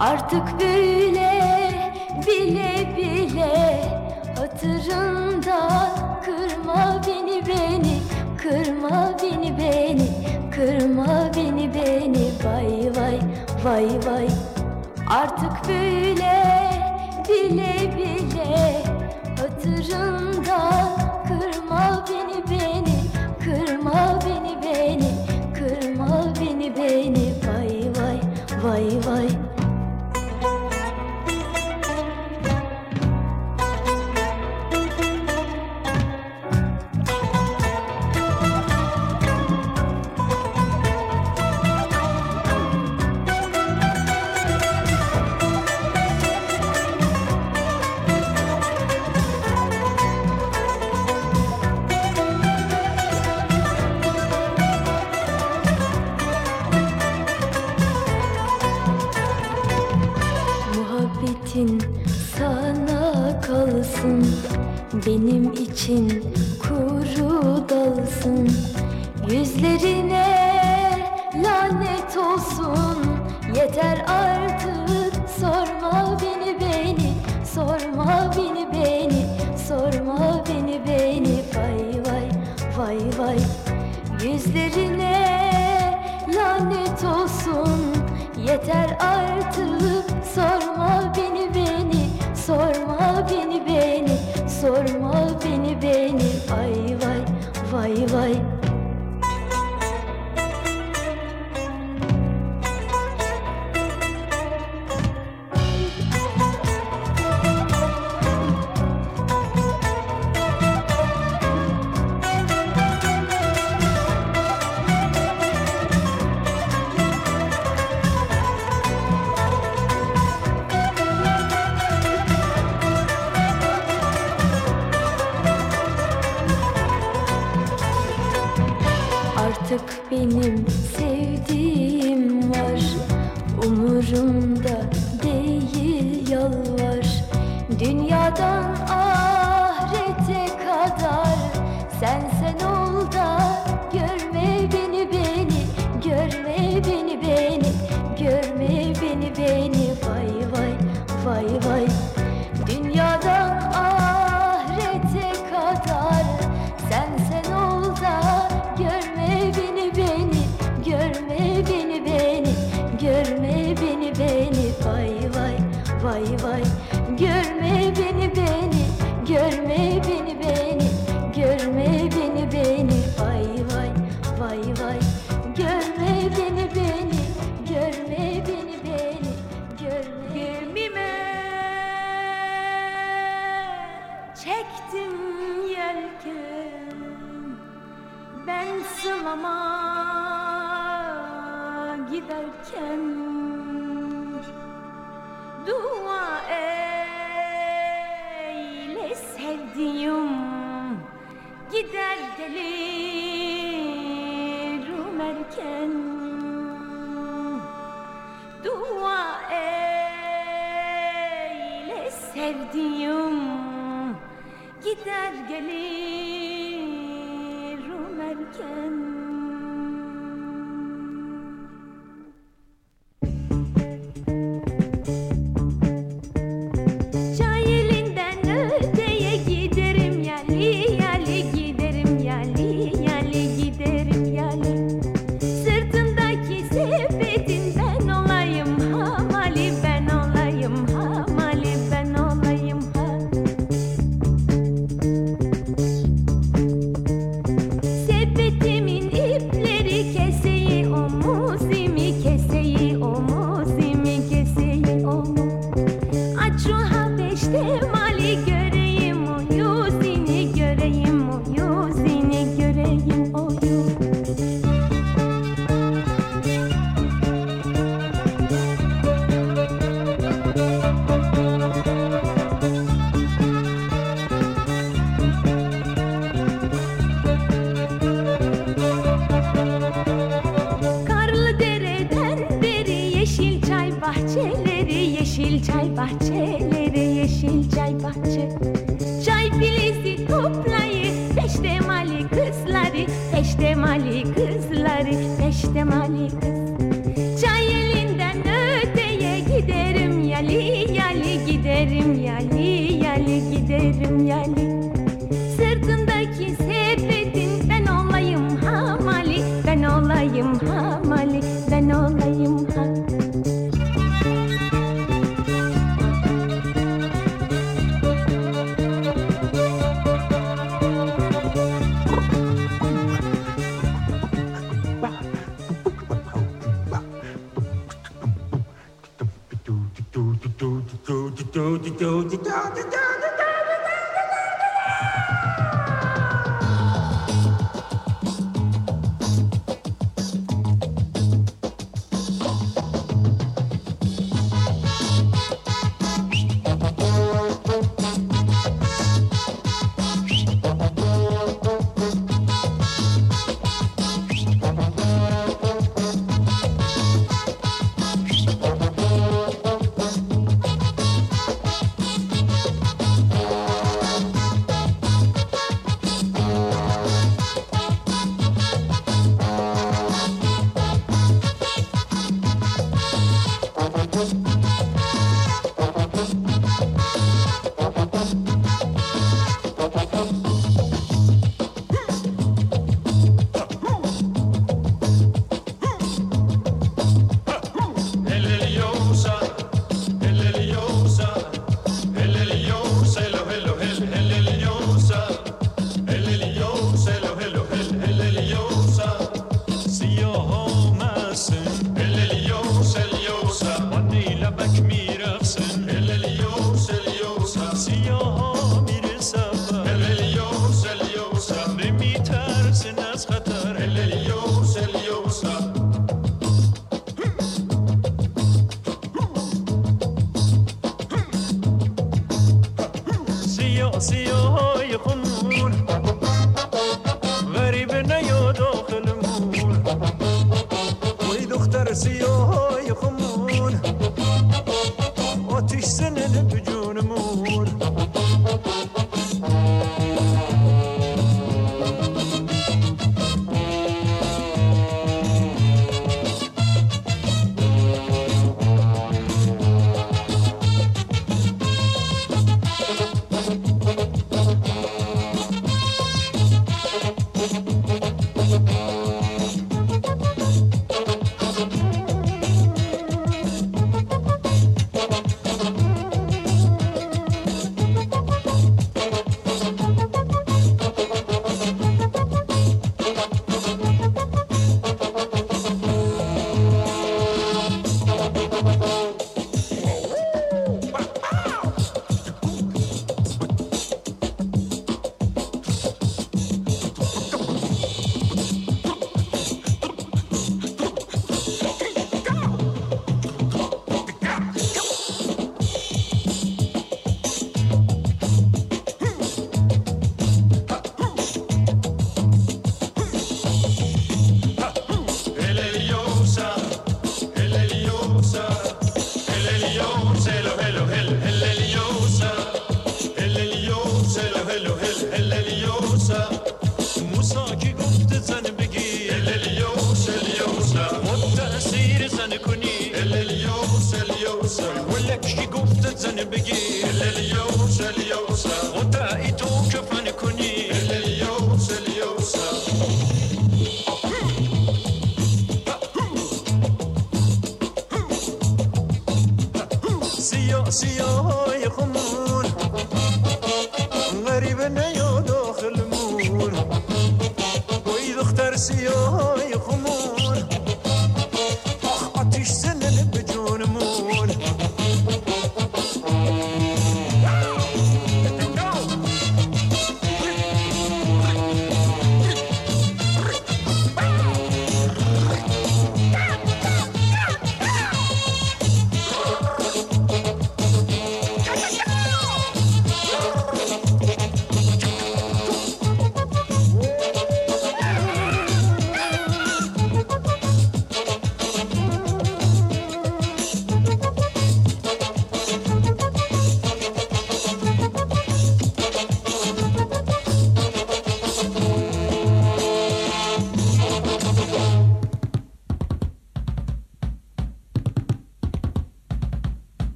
Artık böyle bile bile hatırında Kırma beni beni, kırma beni beni Kırma beni beni, vay vay, vay vay. Artık böyle Yüzlerine lanet olsun. Yeter artık sorma beni beni Sorma beni beni Sorma beni beni. Ay vay vay vay.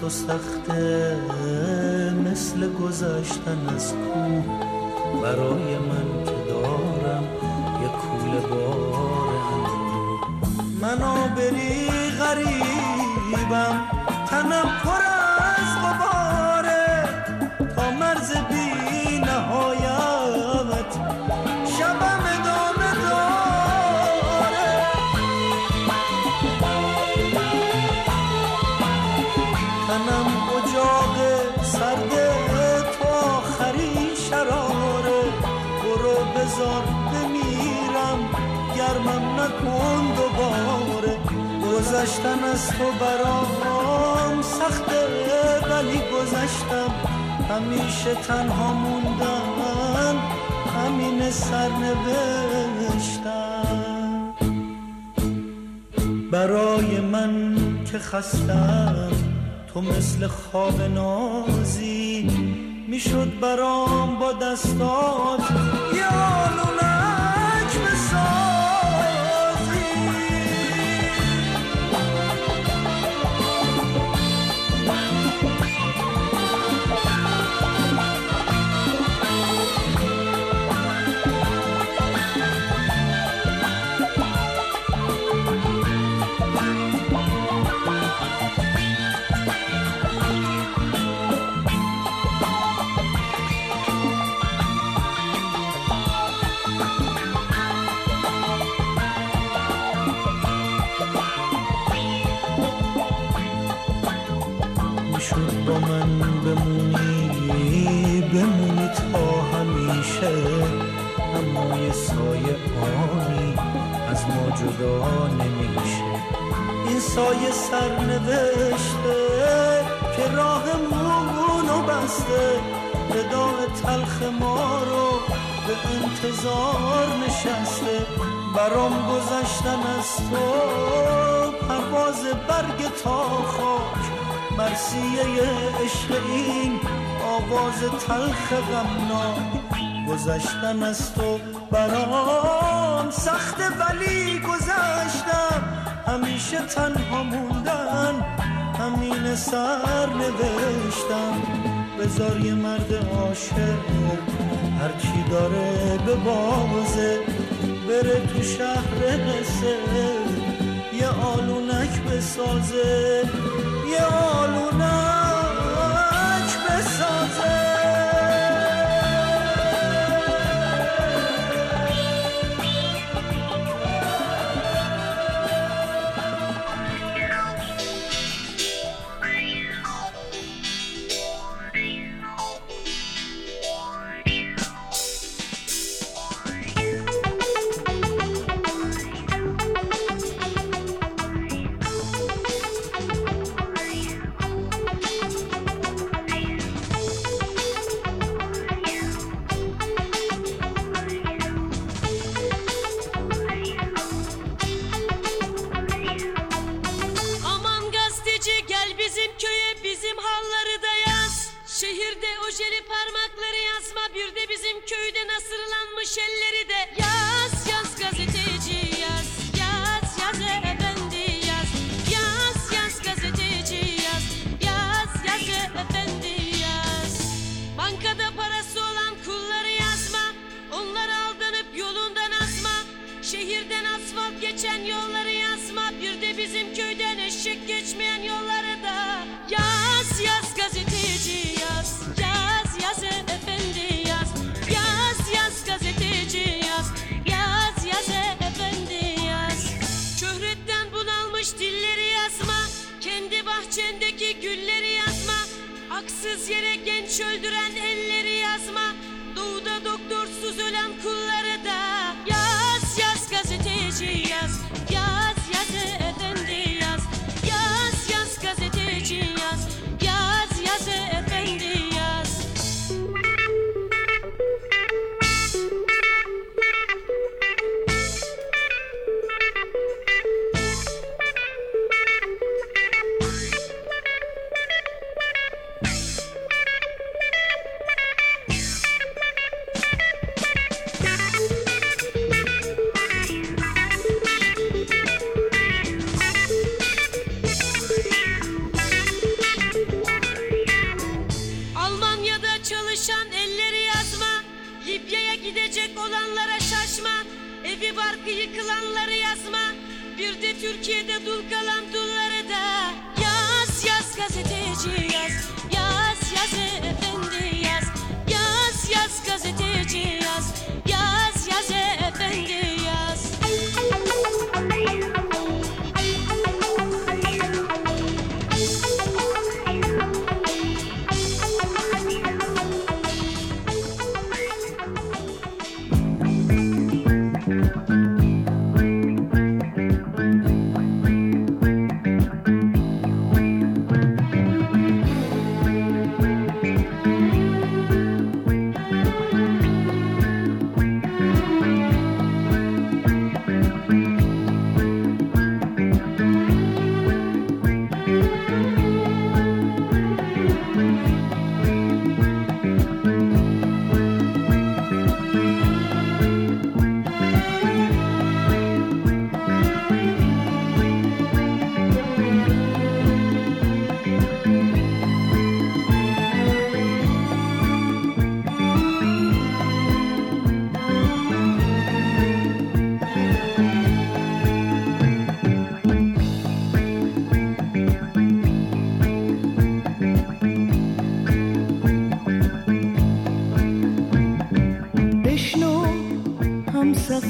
تو سخته مثل گذشتن از کوه برای من که دارم یه کوله بار اندو. من آبری غریبم تنم پر گذشتن از تو برام سخته ولی گذشتم. همیشه تنها موندن همین سرنوشتم. برای من که خستم تو مثل خواب نازی. می‌شد برام با دستات همیشه اما یه سایه آنی از ما جدا نمیشه. این سایه سر نوشته که راهمونو بسته وداع تلخ ما رو به انتظار نشسته. برام گذشتن از تو پرواز برگ تا خاک مرسیه عشق این آواز تلخ غمناک. گذشتن از تو برام سخته ولی گذشتم. همیشه تنها موندن همین سر نوشتم. بذار یه مرد عاشق هر کی داره به بازه بره تو شهر قصه. یه آلونک بسازه یه آلونک Haksız yere genç öldüren elleri yazma. Doğuda doktorsuz ölen kulları da Yaz yaz gazeteci Yaz. Yaz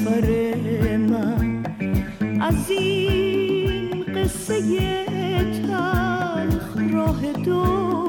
سفر من از این قصه تلخ راه دشوار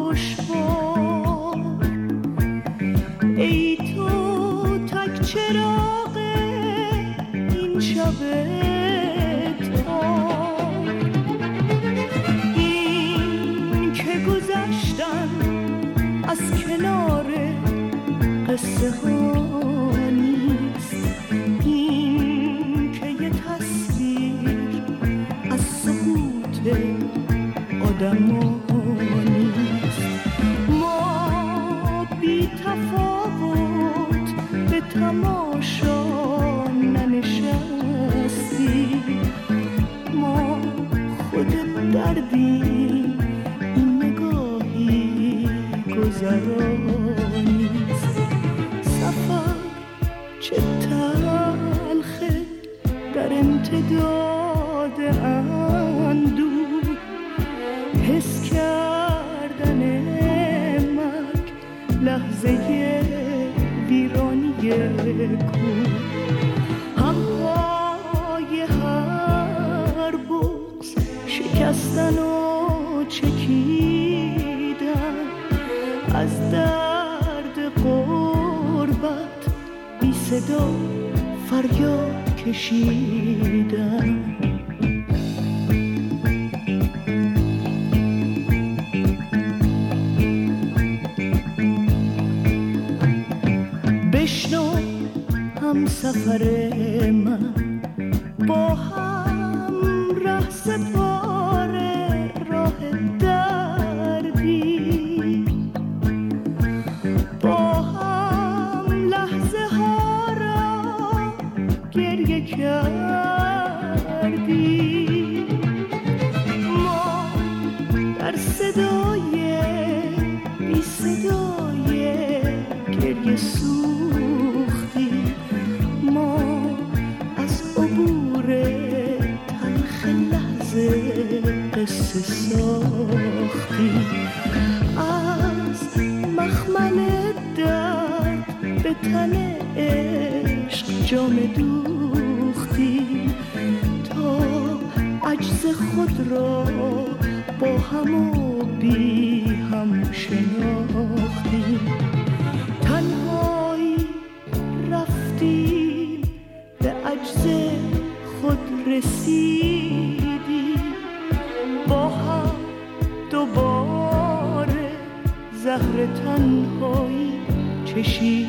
در امتداد اندوه حس کردن مرگ لحظه ویرانی کوه همهای هر بغز شکستن و چکیدن. از درد قربت بی صدا فریاد کشیدن گریه سوختی. ما از عبور تلخ لحظه قصه ساختی. از مخمل درد به تن عشق جام دوختی. تا عجز خود را با هم رسیدیم با هم دوباره زهر تنهایی چشیدیم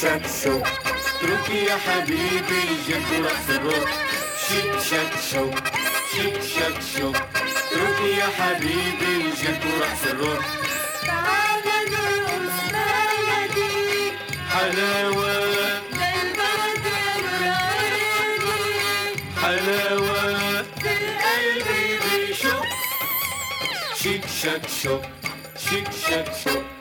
شك شو اترك يا حبيبي جد رأس الروح. شيك شك شو شيك شك شو اترك يا حبيبي جد رأس الروح. تعال نرقص بلدي. حلاوة. حلاوة. في القلب بيشوف. شيك شك شو شك شو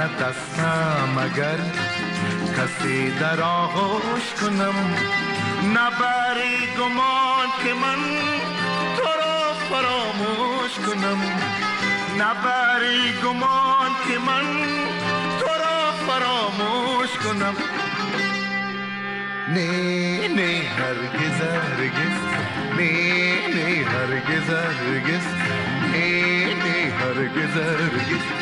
بشکند دستم اگر کسی در آغوش کنم. نبری گمان که من تو را فراموش کنم. نبری گمان که من تو را فراموش کنم. نه نه هرگز هرگز. نه نه هرگز هرگز. نه نه هرگز هرگز.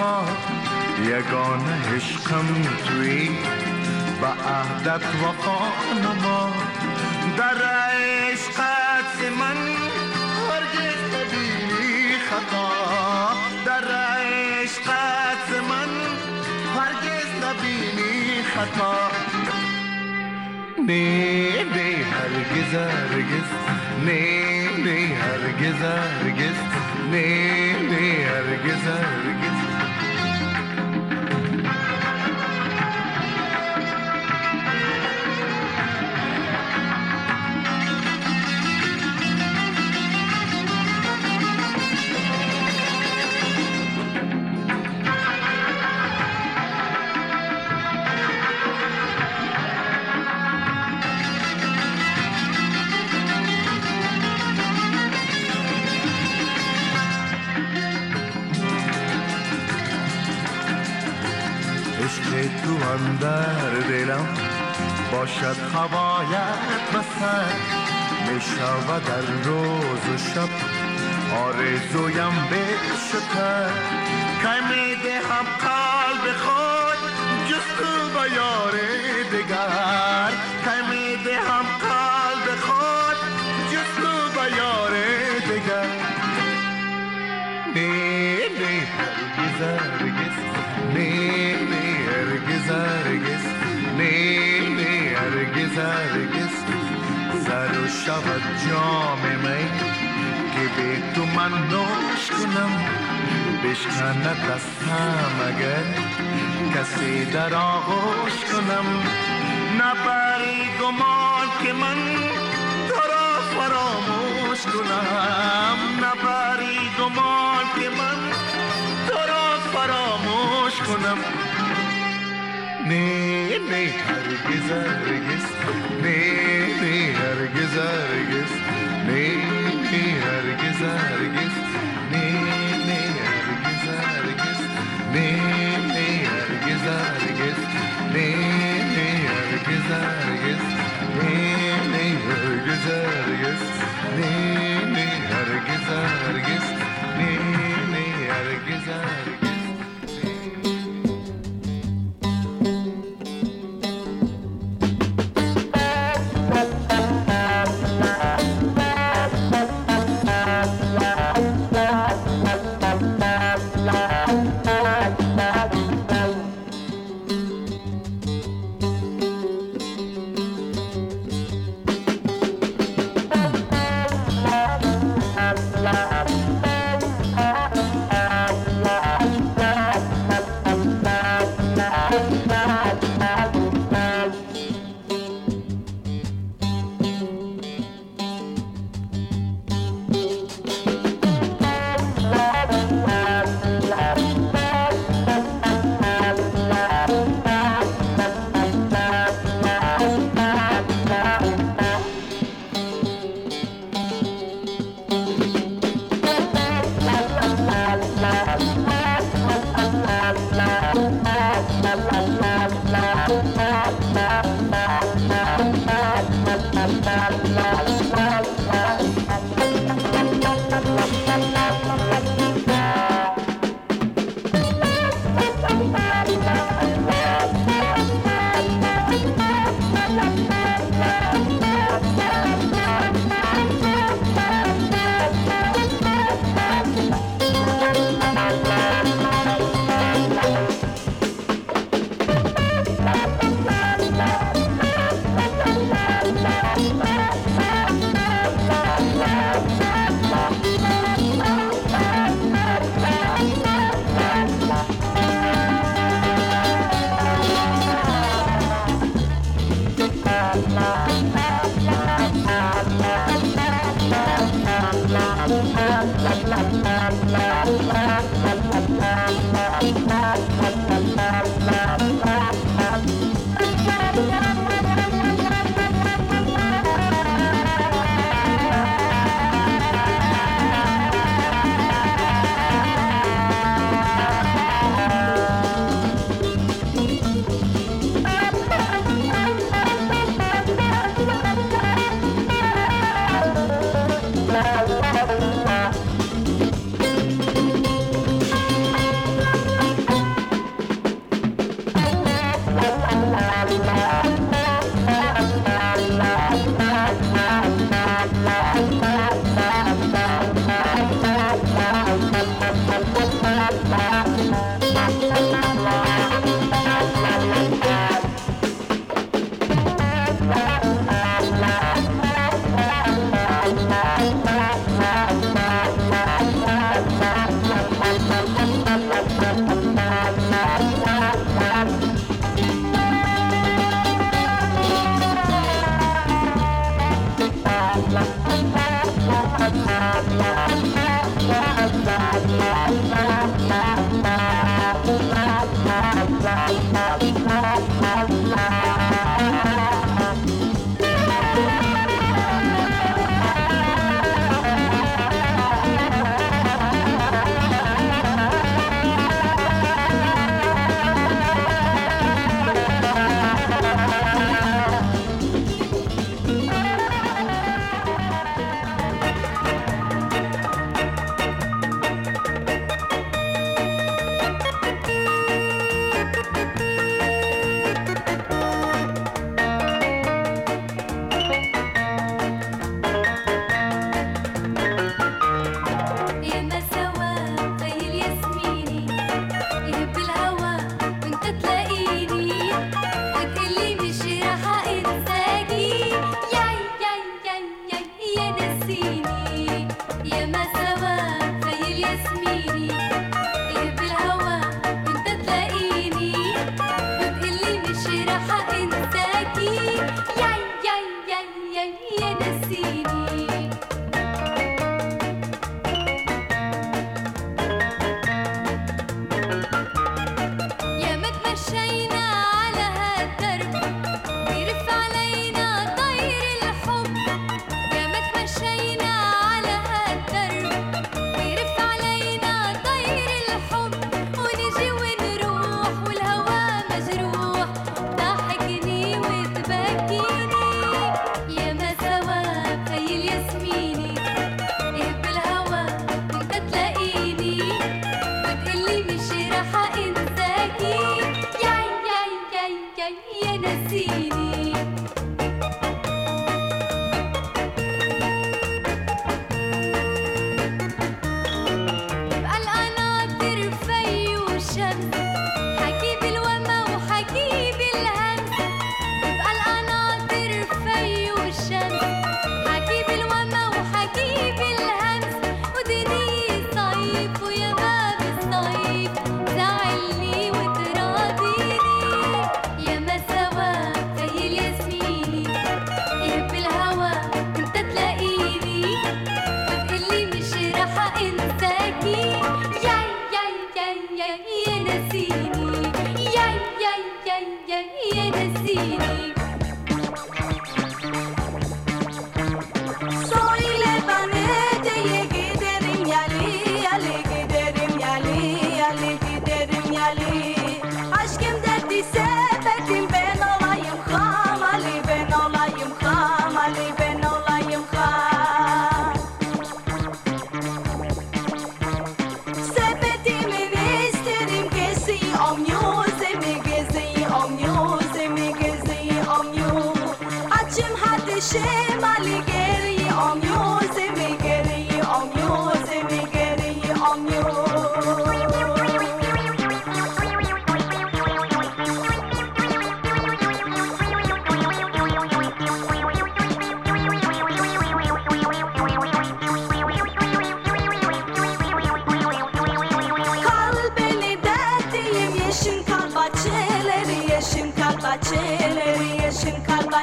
مردم بتا یگان عشقم توی به عهدت وفا نما. در عشقت من هرگز نبینی خطا. در عشقت من هرگز نبینی خطا. نه نه هرگز هرگز. نه نه هرگز هرگز. نه نه هرگز هرگز. باشد هوایت بسر می در روز و شب. آرزویم بشتر که می دهم قلب خود جستو به یار دگر. که می دهم قلب خود جستو به یار دگر. نه نه هرگز هرگز نه نه هرگز سر و شود می که به تو من نوش کنم بشکند دستم اگر کسی در آغوش کنم. نبری گمان که من تو را فراموش کنم. نبری گمان که من تو را فراموش کنم. نه نه هرگز هرگز نه نه هرگز هرگز نه نه هرگز هرگز نه نه هرگز هرگز نه نه هرگز هرگز نه نه هرگز هرگز نه نه هرگز هرگز نه نه هرگز هرگز نه نه هرگز هرگز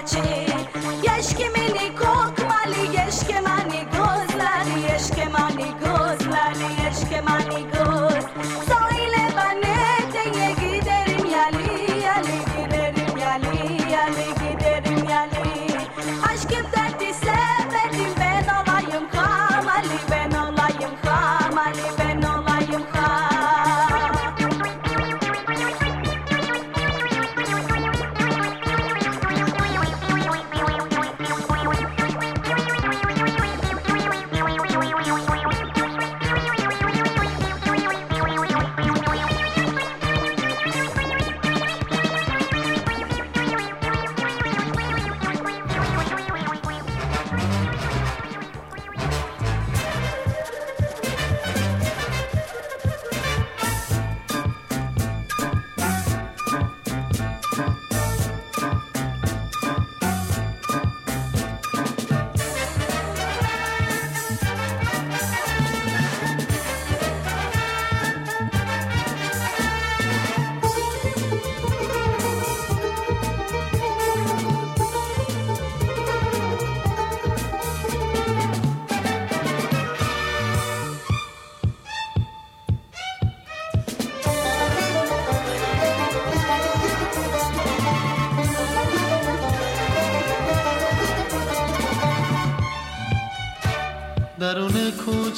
watching it.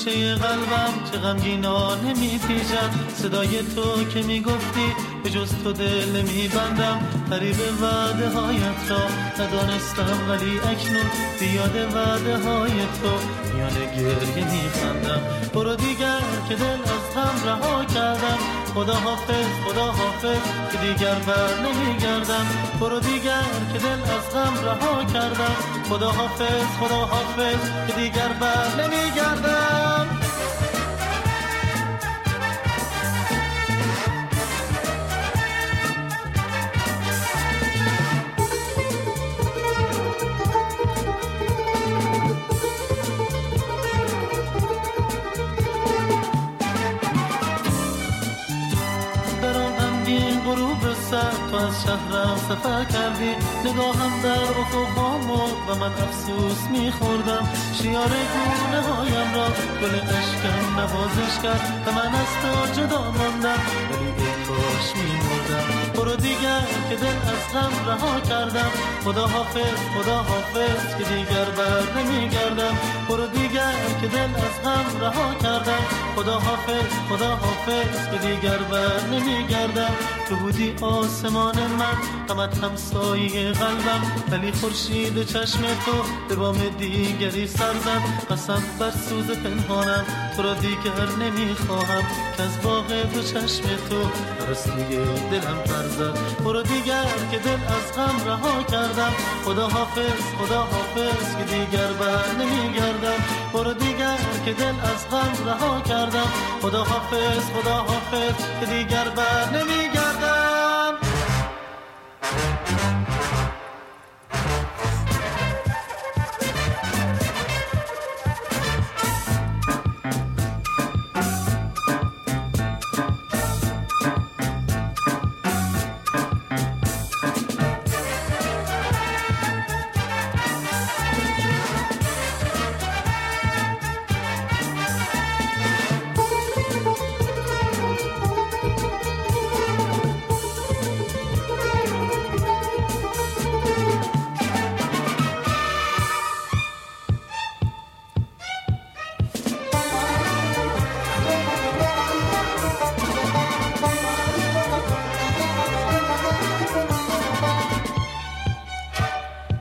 کوچه قلبم که غمگینانه میپیچد صدای تو که می‌گفتی به جز تو دل نمیبندم. قریب وعده هایت را ندانستم ولی اکنون بیاد وعده های تو میان گریه میخندم. برو دیگر که دل از غم رها کردم. خدا حافظ خدا حافظ که دیگر بر نمیگردم. برو دیگر که دل از غم رها کردم. خدا حافظ خدا حافظ که دیگر بر نمیگردم. تو از شهرم سفر کردی. نگاهم در افق و من افسوس میخوردم. شیار گونه هایم را گل عشقم نوازش کرد و من از تو جدا ماندم. کاش میمردم. برو دیگر که دل از غم رها کردم. خدا حافظ خدا حافظ که دیگر بر نمیگردم. برو دیگر که دل از غم رها کردم. خدا حافظ خدا حافظ که دیگر بر نمیگردم. تو بودی آسمان من غمت همسایه قلبم. ولی خورشید چشم تو به بام دیگری سر قسم بر سوز پنهانم تو را دیگر نمی‌خواهم. که از باغ دو چشم تو پرستوی دلم پر زد برو دیگر که دل از غم رها کردم. خدا حافظ خدا حافظ که دیگر بر نمیگردم. برو دیگر که دل از غم رها کردم. خدا حافظ خدا حافظ که دیگر بر نمیگردم.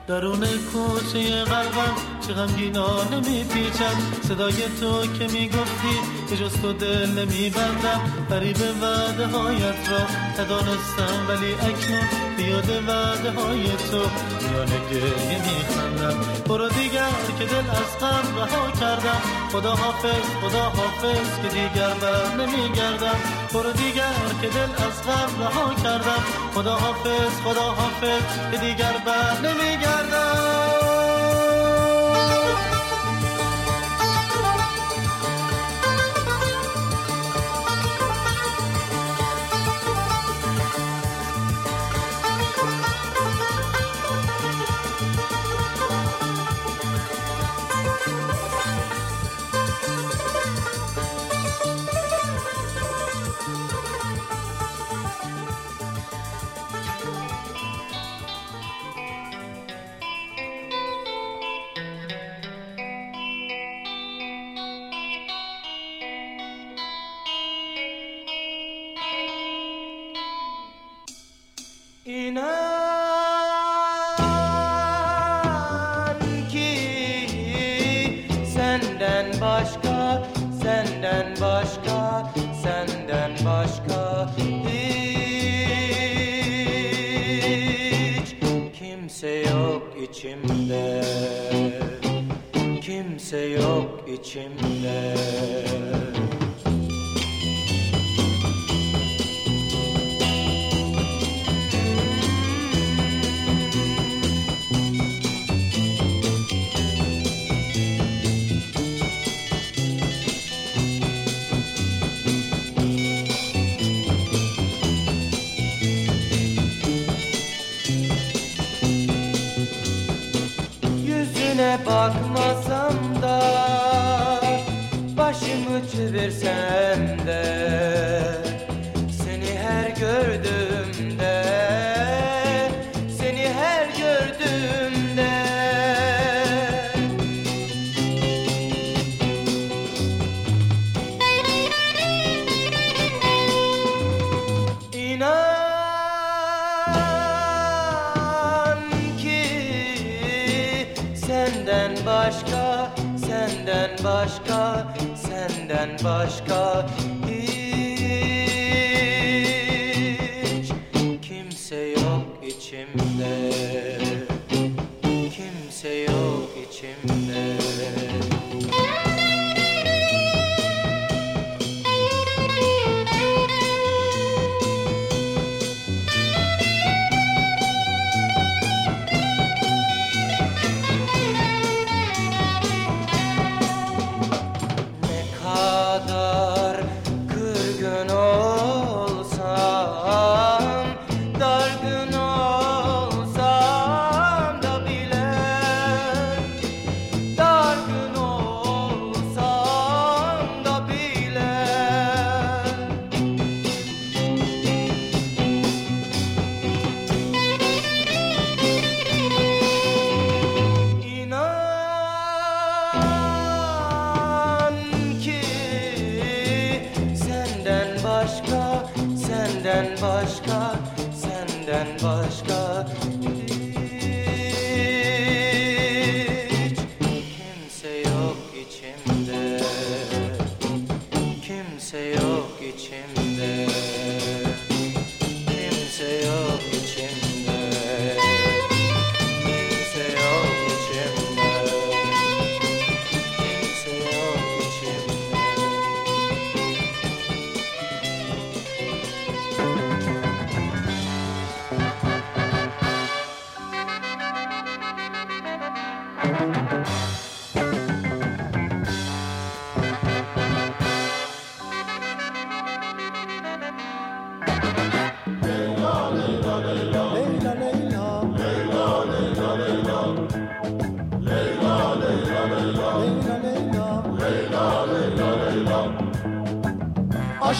درون کوچه قلبم چه غمگینانه میپیچم صدای تو که می‌گفتی که جز تو دل نمیبندم. قریب وعده هایت را ندانستم ولی اکنون بیاد وعده های تو. میان گریه میخندم. برو دیگر که دل از غم رها کردم. خدا حافظ خدا حافظ که دیگر بر نمیگردم. برو دیگر که دل از غم رها کردم. خدا حافظ خدا حافظ که دیگر بر نمیگردم. başka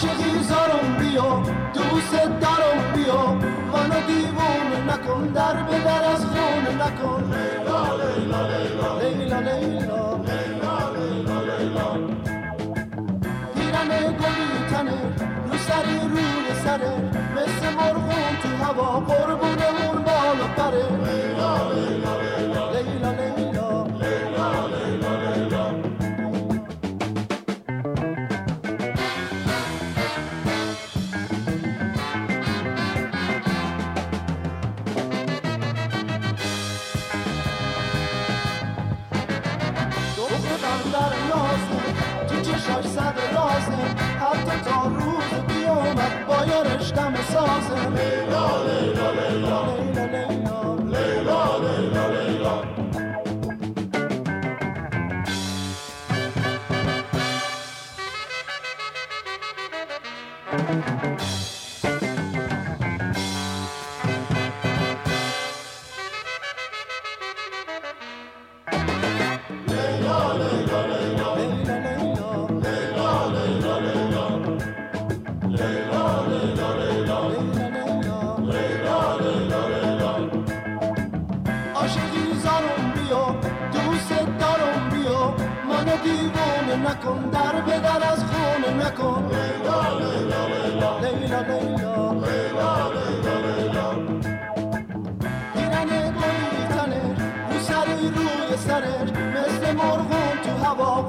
عاشقی زارم بیا دوست دارم بیا. منو دیوونه نکن در به در از خونه نکن. لیلا لیلا لیلا لیلا لیلا. لیلا لیلا پیرن گلی تنه رو سری رو سره. مثل مرغون تو هوا قربونمون بالا پره saucer. Lay low, lay low, lay low. در از خونه نکن لیلا لیلا لیلا لیلا لیلا لیلا لیلا دیرنه گلی تنر او سری روی سرش مثل مرغون تو هوا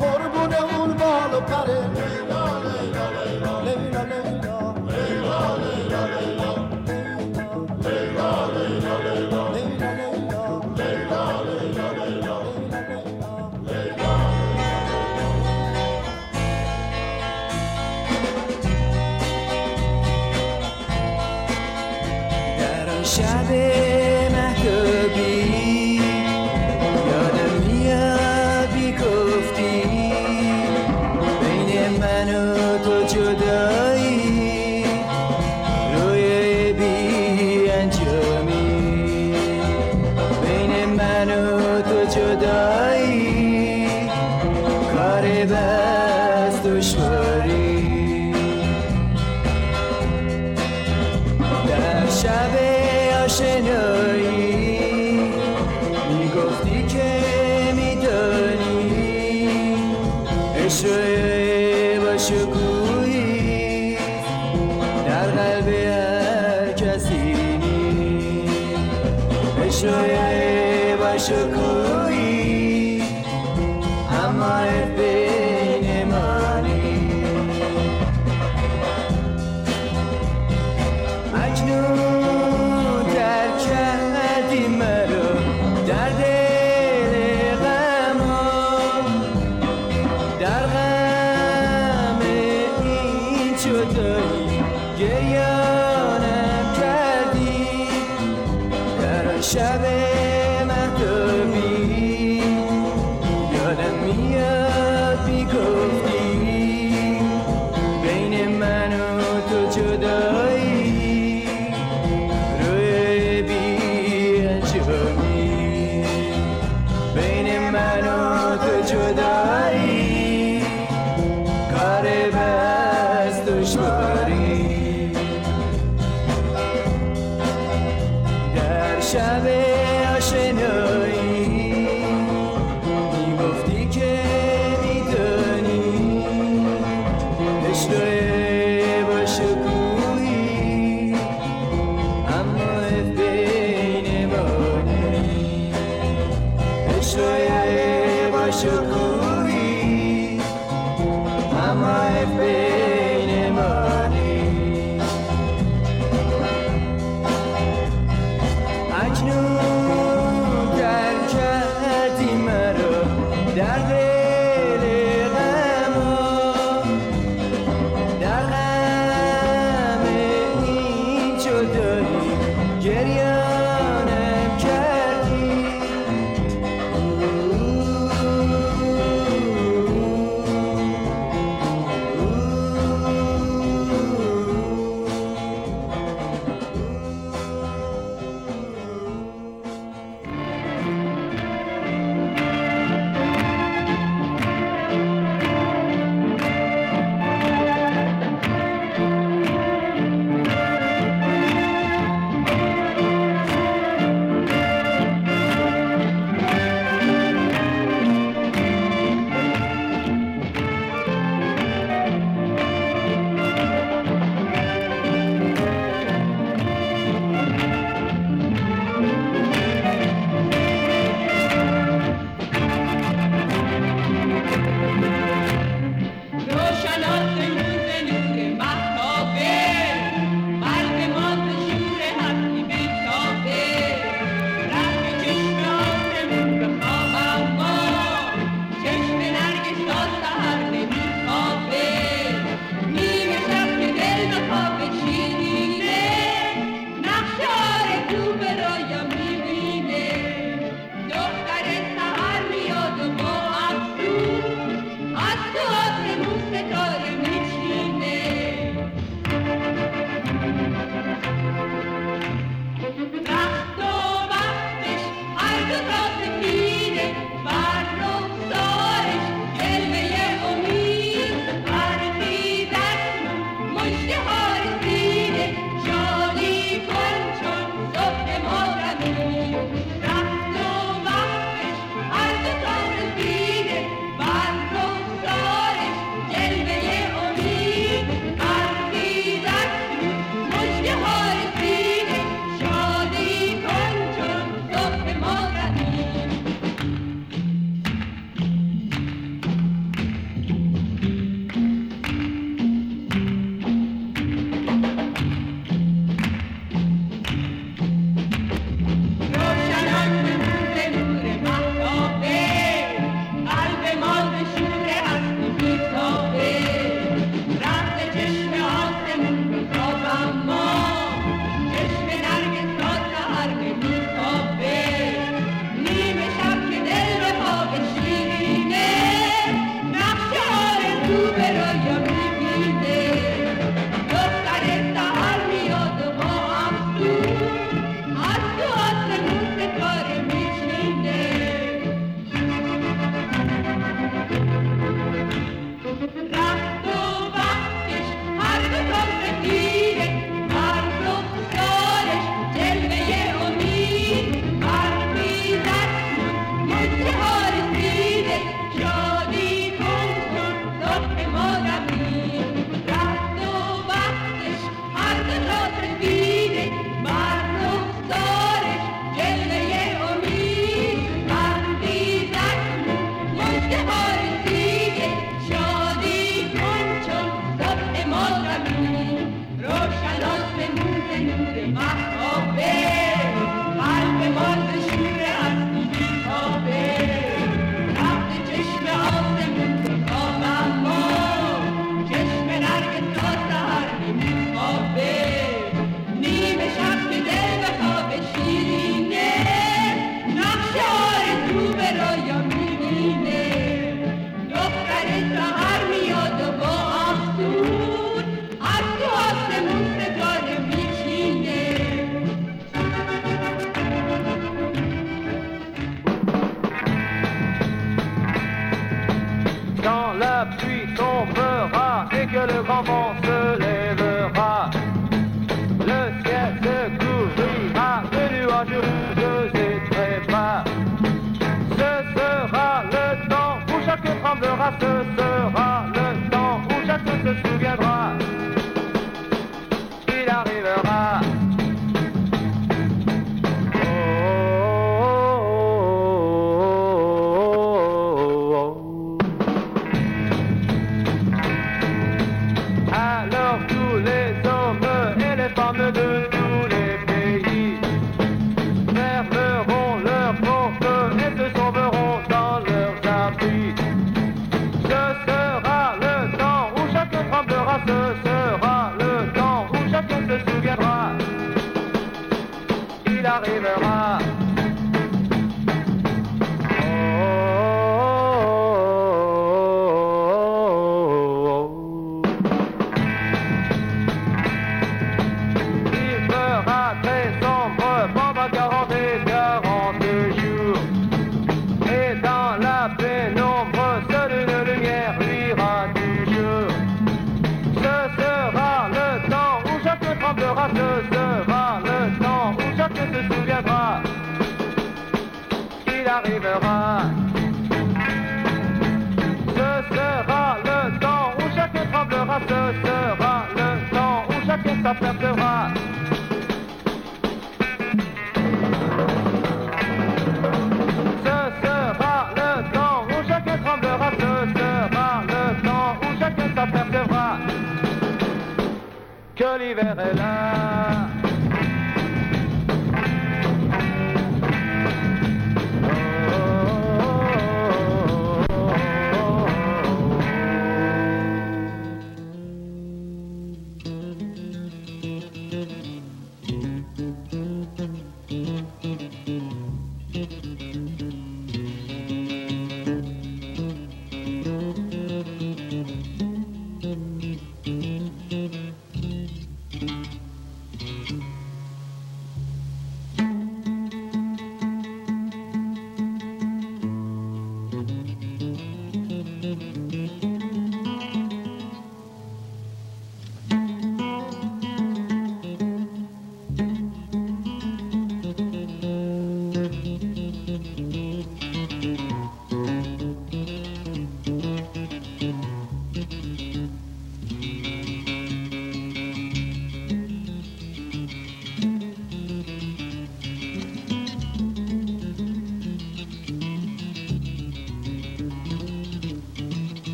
l'hiver est là.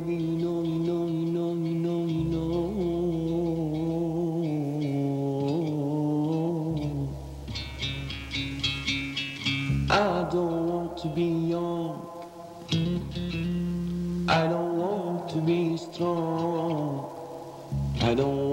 baby, you know, you know, you know, you know, you know. I don't want to be young. I don't want to be strong. I don't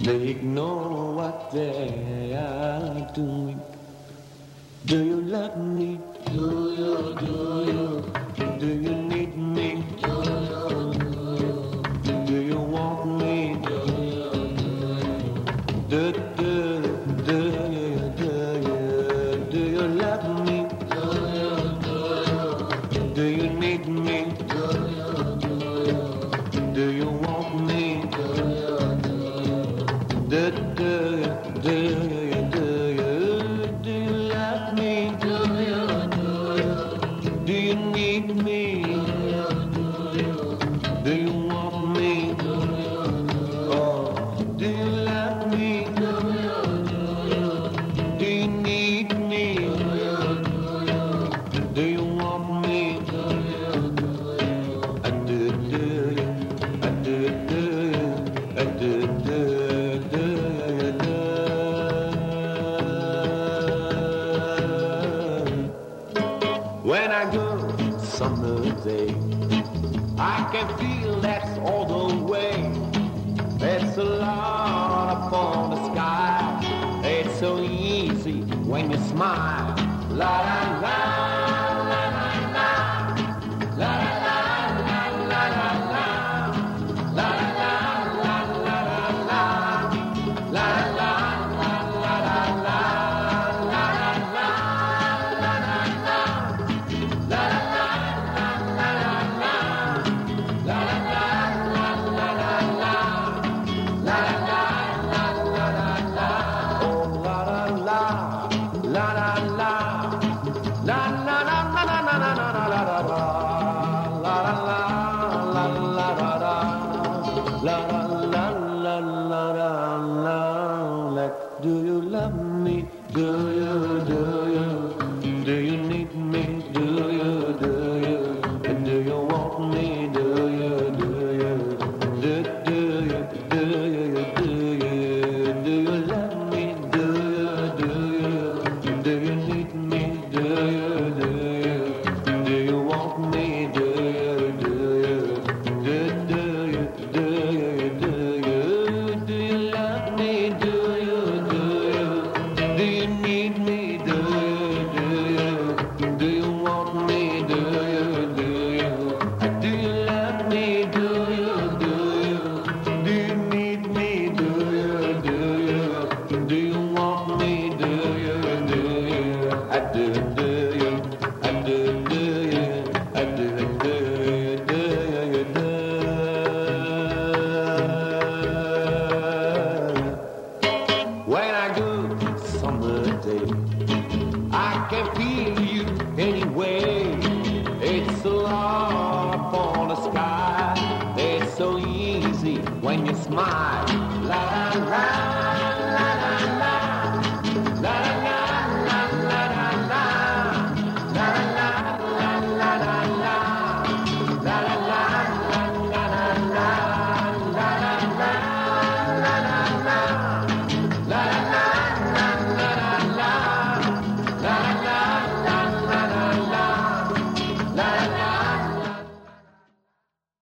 They ignore what they are doing.